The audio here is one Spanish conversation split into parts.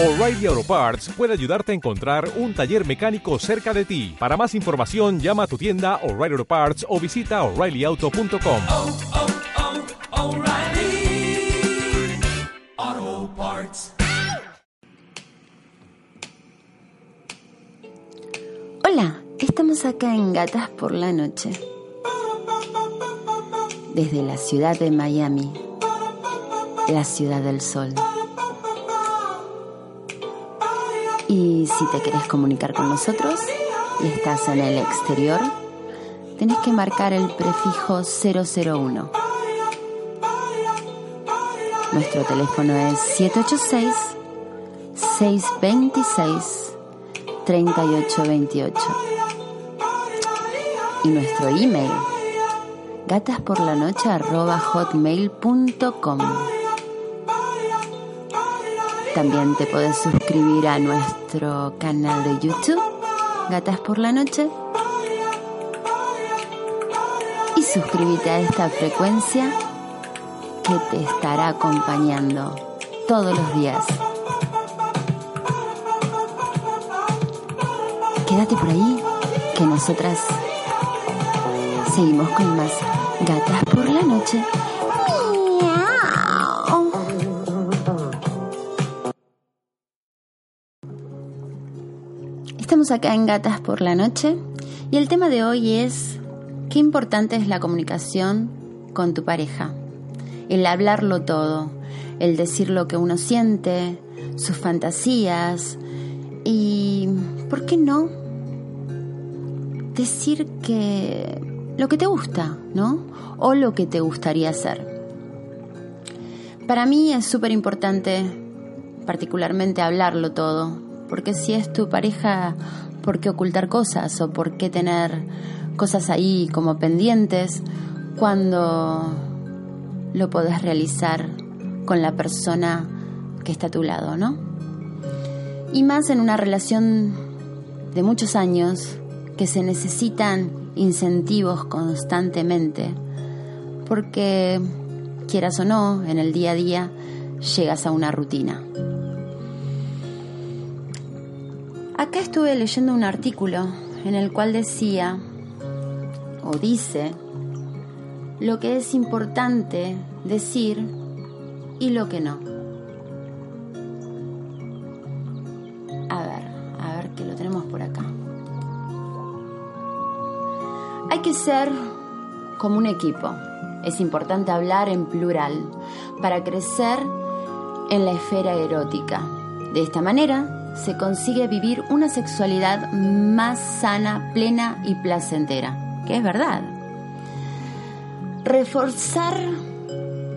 O'Reilly Auto Parts puede ayudarte a encontrar un taller mecánico cerca de ti. Para más información, llama a tu tienda O'Reilly Auto Parts o visita oreillyauto.com. oh, oh, O'Reilly Auto Parts. Hola, estamos acá en Gatas por la Noche. Desde la ciudad de Miami, la ciudad del sol. Y si te querés comunicar con nosotros y estás en el exterior, tenés que marcar el prefijo 001. Nuestro teléfono es 786 626 3828. Y nuestro email gatasporlanoche.hotmail.com También te puedes suscribir a nuestro canal de YouTube, Gatas por la Noche. Y suscríbete a esta frecuencia que te estará acompañando todos los días. Quédate por ahí, que nosotras seguimos con más gatas por la noche. Estamos acá en Gatas por la Noche y el tema de hoy es qué importante es la comunicación con tu pareja. El hablarlo todo, el decir lo que uno siente, sus fantasías y, ¿por qué no? Decir que lo que te gusta, ¿no? O lo que te gustaría hacer. Para mí es súper importante particularmente hablarlo todo, porque si es tu pareja, ¿por qué ocultar cosas o por qué tener cosas ahí como pendientes cuando lo podés realizar con la persona que está a tu lado, ¿no? Y más en una relación de muchos años que se necesitan incentivos constantemente, porque quieras o no, en el día a día llegas a una rutina. Acá estuve leyendo un artículo en el cual decía, o dice, lo que es importante decir y lo que no. A ver, a ver que lo tenemos por acá. Hay que ser como un equipo. Es importante hablar en plural para crecer en la esfera erótica. De esta manera se consigue vivir una sexualidad más sana, plena y placentera, que es verdad. Reforzar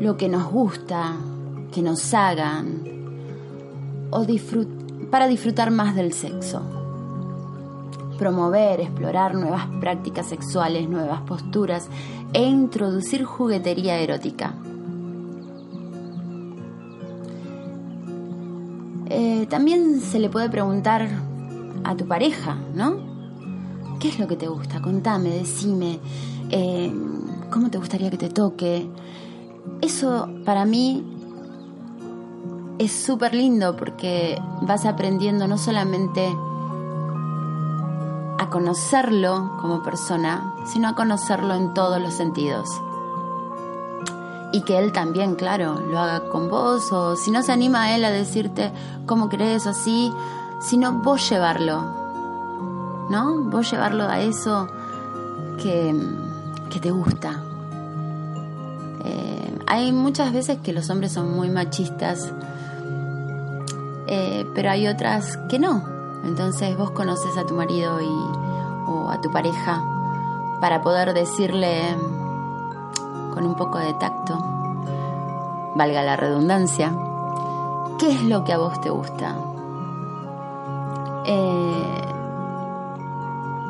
lo que nos gusta, que nos hagan, o para disfrutar más del sexo. Promover, explorar nuevas prácticas sexuales, nuevas posturas e introducir juguetería erótica. Eh, también se le puede preguntar a tu pareja, ¿no? ¿Qué es lo que te gusta? Contame, decime. eh, ¿Cómo te gustaría que te toque? Eso para mí es súper lindo porque vas aprendiendo no solamente a conocerlo como persona, sino a conocerlo en todos los sentidos. Y que él también, claro, lo haga con vos, o si no se anima a él a decirte cómo crees así, sino vos llevarlo, ¿no? Vos llevarlo a eso que, que te gusta. Eh, hay muchas veces que los hombres son muy machistas, eh, pero hay otras que no. Entonces vos conoces a tu marido y, o a tu pareja para poder decirle con un poco de tacto, valga la redundancia, qué es lo que a vos te gusta. Eh,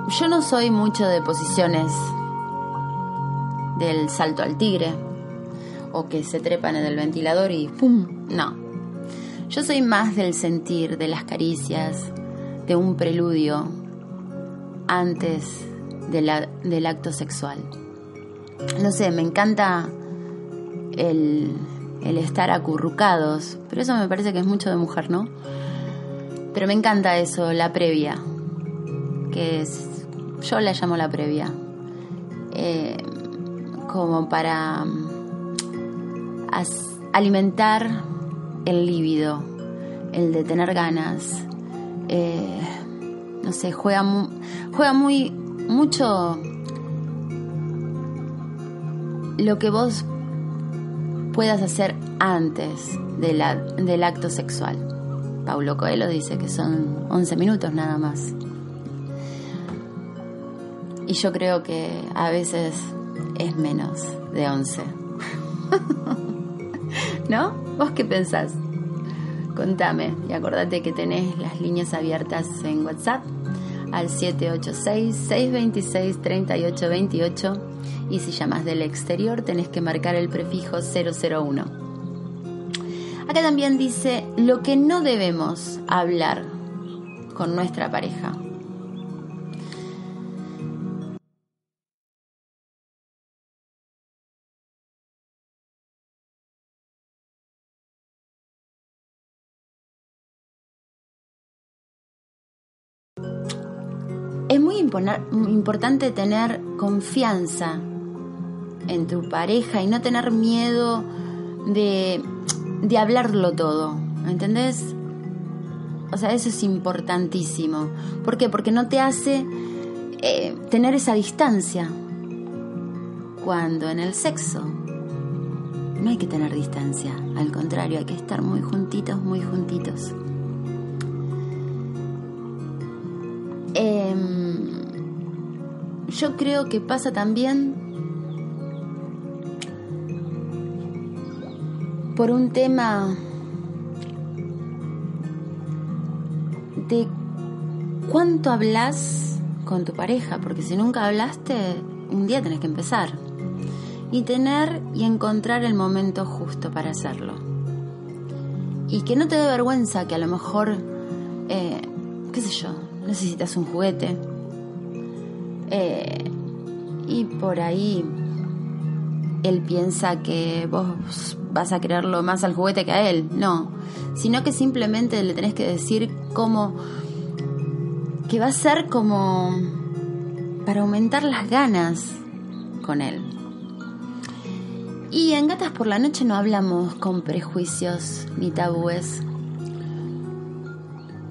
yo no soy mucho de posiciones del salto al tigre o que se trepan en el ventilador y ¡pum! No. Yo soy más del sentir, de las caricias, de un preludio antes del acto sexual. No sé, me encanta el, el estar acurrucados, pero eso me parece que es mucho de mujer, ¿no? pero me encanta eso, la previa, que es, yo la llamo la previa, eh, como para alimentar el líbido, el de tener ganas. eh, no sé, juega, juega muy mucho lo que vos puedas hacer antes de la- del acto sexual. Paulo Coelho dice que son 11 minutos nada más. Y yo creo que a veces es menos de 11. ¿No? ¿Vos qué pensás? Contame y acordate que tenés las líneas abiertas en WhatsApp al 786-626-3828 y si llamas del exterior tenés que marcar el prefijo 001. Acá también dice lo que no debemos hablar con nuestra pareja. Es muy importante tener confianza en tu pareja y no tener miedo de, de hablarlo todo, ¿entendés? O sea, eso es importantísimo. ¿Por qué? Porque no te hace eh, tener esa distancia. Cuando en el sexo no hay que tener distancia, al contrario, hay que estar muy juntitos, muy juntitos. Em, yo creo que pasa también por un tema de cuánto hablas con tu pareja, porque si nunca hablaste, un día tenés que empezar. Y tener y encontrar el momento justo para hacerlo. Y que no te dé vergüenza que a lo mejor, eh, qué sé yo, necesitas un juguete. Eh, y por ahí él piensa que vos vas a quererlo más al juguete que a él. No, sino que simplemente le tenés que decir cómo que va a ser como para aumentar las ganas con él. Y en Gatas por la Noche no hablamos con prejuicios ni tabúes,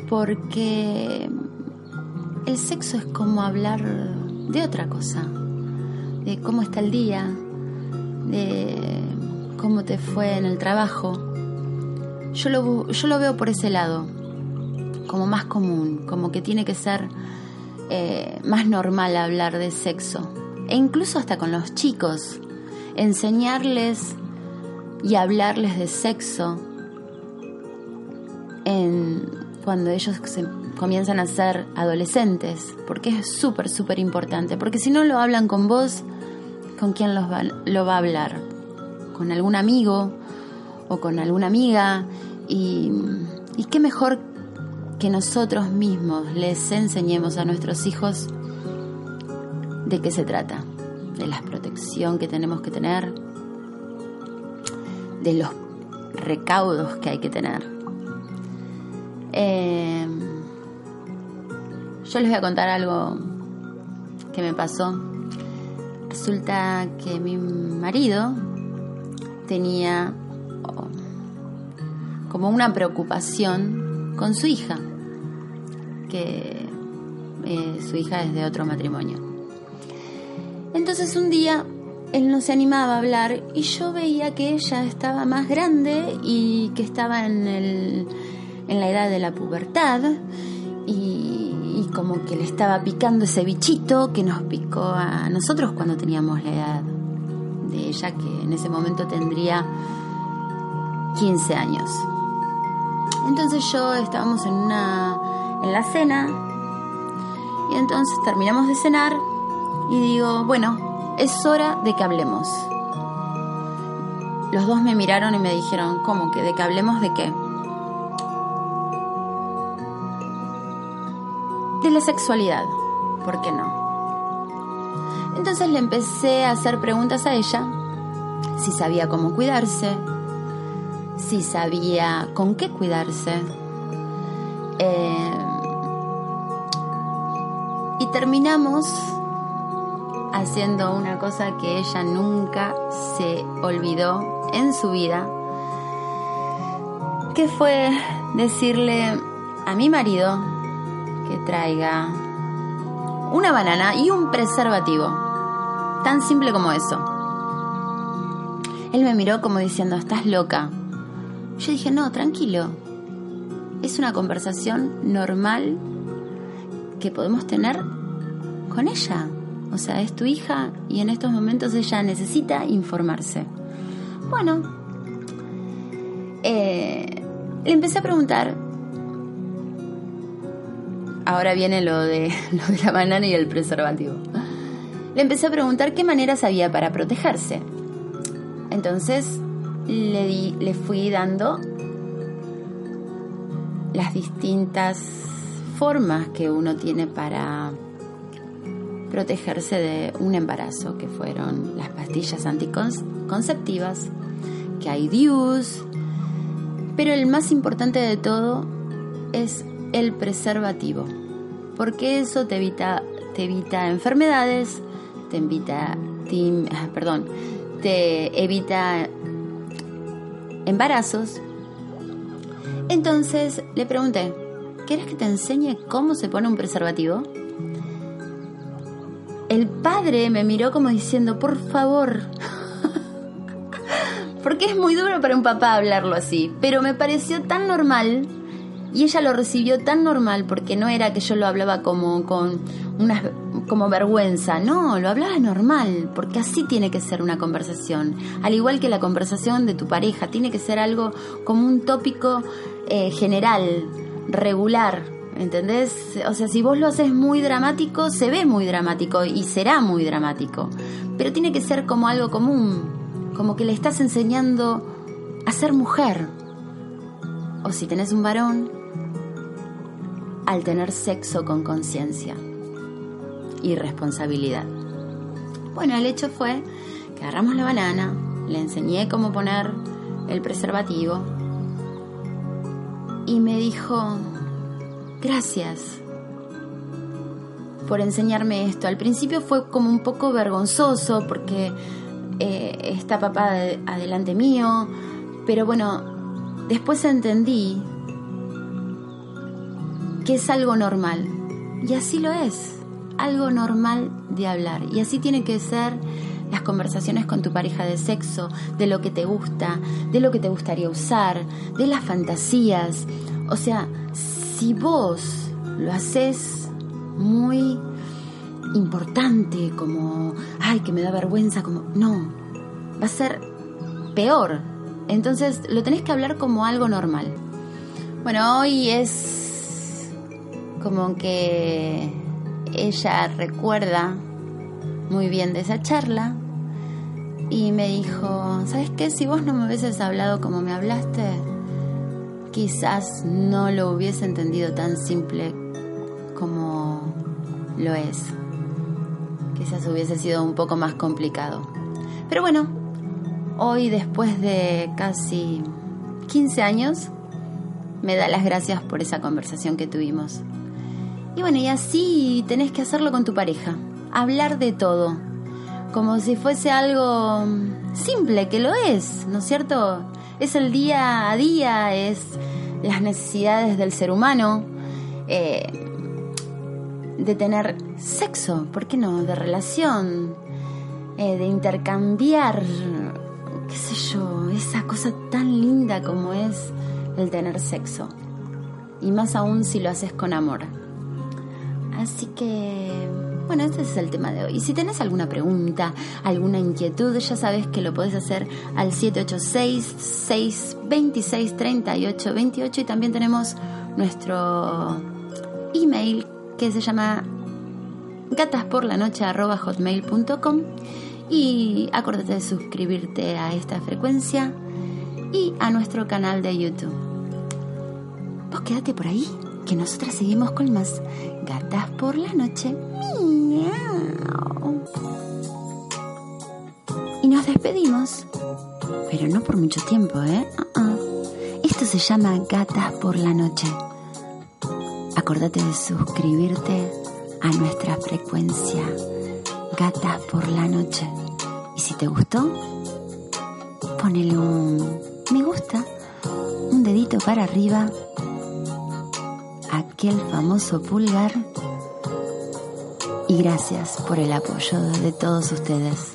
porque el sexo es como hablar de otra cosa, de cómo está el día, de cómo te fue en el trabajo. Yo lo, yo lo veo por ese lado, como más común, como que tiene que ser eh, más normal hablar de sexo. E incluso hasta con los chicos, enseñarles y hablarles de sexo en, cuando ellos se comienzan a ser adolescentes, porque es súper, súper importante, porque si no lo hablan con vos, ¿con quién los va- lo va a hablar? ¿Con algún amigo o con alguna amiga? Y, qué mejor que nosotros mismos les enseñemos a nuestros hijos de qué se trata, de la protección que tenemos que tener, de los recaudos que hay que tener. Eh, yo les voy a contar algo que me pasó. Resulta que mi marido tenía como una preocupación con su hija, que eh, su hija es de otro matrimonio. Entonces un día él no se animaba a hablar y yo veía que ella estaba más grande y que estaba en, el, en la edad de la pubertad y, y como que le estaba picando ese bichito que nos picó a nosotros cuando teníamos la edad de ella, que en ese momento tendría 15 años. Entonces yo estábamos en una en la cena y entonces terminamos de cenar y digo, bueno, es hora de que hablemos. Los dos me miraron y me dijeron, ¿cómo que de que hablemos de qué? De la sexualidad, ¿por qué no? Entonces le empecé a hacer preguntas a ella, si sabía cómo cuidarse, si sabía con qué cuidarse, Eh, y terminamos haciendo una cosa que ella nunca se olvidó en su vida, que fue decirle a mi marido que traiga una banana y un preservativo. Tan simple como eso. Él me miró como diciendo, estás loca. Yo dije, no, tranquilo. Es una conversación normal que podemos tener con ella. O sea, es tu hija y en estos momentos ella necesita informarse. Bueno, eh, le empecé a preguntar. Ahora viene lo de, lo de la banana y el preservativo. Le empecé a preguntar qué maneras había para protegerse. Entonces le, di, le fui dando las distintas formas que uno tiene para protegerse de un embarazo, que fueron las pastillas anticonceptivas, que hay DIUs, pero el más importante de todo es el preservativo, porque eso te evita, te evita enfermedades, te te, ah, perdón, te evita embarazos. Entonces le pregunté, ¿quieres que te enseñe cómo se pone un preservativo? El padre me miró como diciendo, por favor. Porque es muy duro para un papá hablarlo así, pero me pareció tan normal y ella lo recibió tan normal porque no era que yo lo hablaba como con una como vergüenza, no, lo hablaba normal, porque así tiene que ser una conversación, al igual que la conversación de tu pareja, tiene que ser algo como un tópico eh, general, regular, ¿entendés? O sea, si vos lo haces muy dramático, se ve muy dramático y será muy dramático, pero tiene que ser como algo común, como que le estás enseñando a ser mujer, o si tenés un varón, al tener sexo con conciencia y responsabilidad. Bueno, el hecho fue que agarramos la banana, le enseñé cómo poner el preservativo y me dijo, gracias por enseñarme esto. Al principio fue como un poco vergonzoso porque eh, está papá de- adelante mío, pero bueno, después entendí que es algo normal. Y así lo es, algo normal de hablar. Y así tienen que ser las conversaciones con tu pareja de sexo, de lo que te gusta, de lo que te gustaría usar, de las fantasías. O sea, si vos lo haces muy importante, como, ay, que me da vergüenza, como, no, va a ser peor. Entonces lo tenés que hablar como algo normal. Bueno, hoy es como que ella recuerda muy bien de esa charla y me dijo, ¿sabes qué? Si vos no me hubieses hablado como me hablaste, quizás no lo hubiese entendido tan simple como lo es. Quizás hubiese sido un poco más complicado. Pero bueno, hoy después de casi 15 años, me da las gracias por esa conversación que tuvimos. Y bueno, y así tenés que hacerlo con tu pareja. Hablar de todo. Como si fuese algo simple, que lo es, ¿no es cierto? Es el día a día, es las necesidades del ser humano. eh, de tener sexo, ¿por qué no? De relación, eh, de intercambiar, qué sé yo, esa cosa tan linda como es el tener sexo. Y más aún si lo haces con amor. Así que, bueno, este es el tema de hoy. Si tenés alguna pregunta, alguna inquietud, ya sabes que lo podés hacer al 786-626-3828 y también tenemos nuestro email que se llama gatasporlanoche.hotmail.com y acuérdate de suscribirte a esta frecuencia y a nuestro canal de YouTube. Vos quédate por ahí, nosotras seguimos con más Gatas por la Noche. Miau. Y nos despedimos, pero no por mucho tiempo, ¿eh? Uh-uh. Esto se llama Gatas por la Noche. Acordate de suscribirte a nuestra frecuencia Gatas por la Noche. Y si te gustó, ponele un me gusta, un dedito para arriba, aquel famoso pulgar. Y gracias por el apoyo de todos ustedes.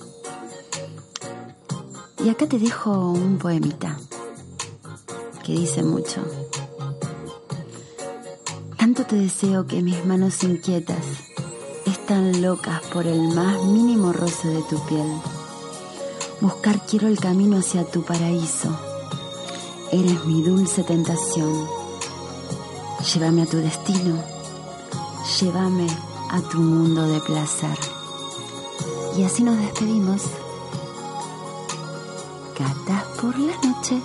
Y acá te dejo un poemita que dice mucho. Tanto te deseo que mis manos inquietas están locas por el más mínimo roce de tu piel. Buscar quiero el camino hacia tu paraíso. Eres mi dulce tentación. Llévame a tu destino. Llévame a tu mundo de placer. Y así nos despedimos. Gatas por la noche.